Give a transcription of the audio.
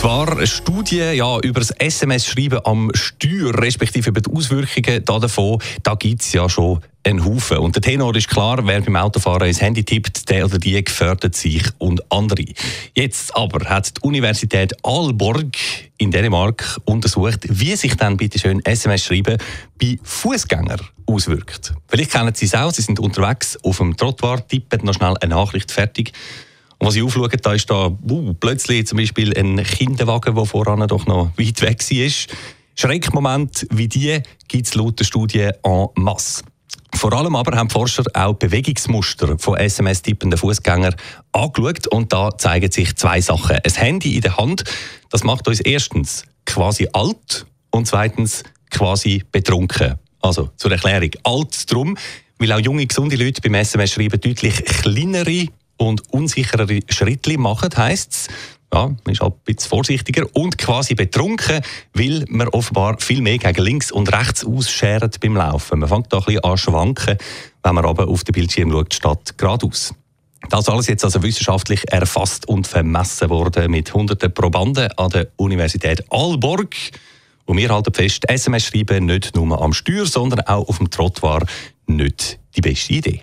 Zwar eine Studie ja, über das SMS-Schreiben am Steuer, respektive über die Auswirkungen davon. Da gibt es ja schon einen Haufen. Und der Tenor ist klar, wer beim Autofahren ins Handy tippt, der oder die gefährdet sich und andere. Jetzt aber hat die Universität Aalborg in Dänemark untersucht, wie sich dann bitte schön SMS-Schreiben bei Fußgängern auswirkt. Vielleicht kennen Sie es auch, Sie sind unterwegs auf dem Trottoir, tippen noch schnell eine Nachricht fertig. Und was ich aufschaue, da ist da uh, plötzlich zum Beispiel ein Kinderwagen, der voran doch noch weit weg war. Schreckmomente wie die gibt es laut der Studie en masse. Vor allem aber haben die Forscher auch Bewegungsmuster von SMS-tippenden Fußgängern angeschaut und da zeigen sich zwei Sachen. Ein Handy in der Hand, das macht uns erstens quasi alt und zweitens quasi betrunken. Also zur Erklärung, alt drum, weil auch junge, gesunde Leute beim SMS-Schreiben deutlich kleinere und unsicherere Schritte machen, heisst es. Ja, man ist halt ein bisschen vorsichtiger und quasi betrunken, weil man offenbar viel mehr gegen links und rechts ausschert beim Laufen. Man fängt da ein bisschen an schwanken, wenn man aber auf den Bildschirm schaut, statt geradeaus. Das alles jetzt also wissenschaftlich erfasst und vermessen worden mit hunderten Probanden an der Universität Aalborg. Und wir halten fest, SMS schreiben nicht nur am Steuer, sondern auch auf dem Trottoir nicht die beste Idee.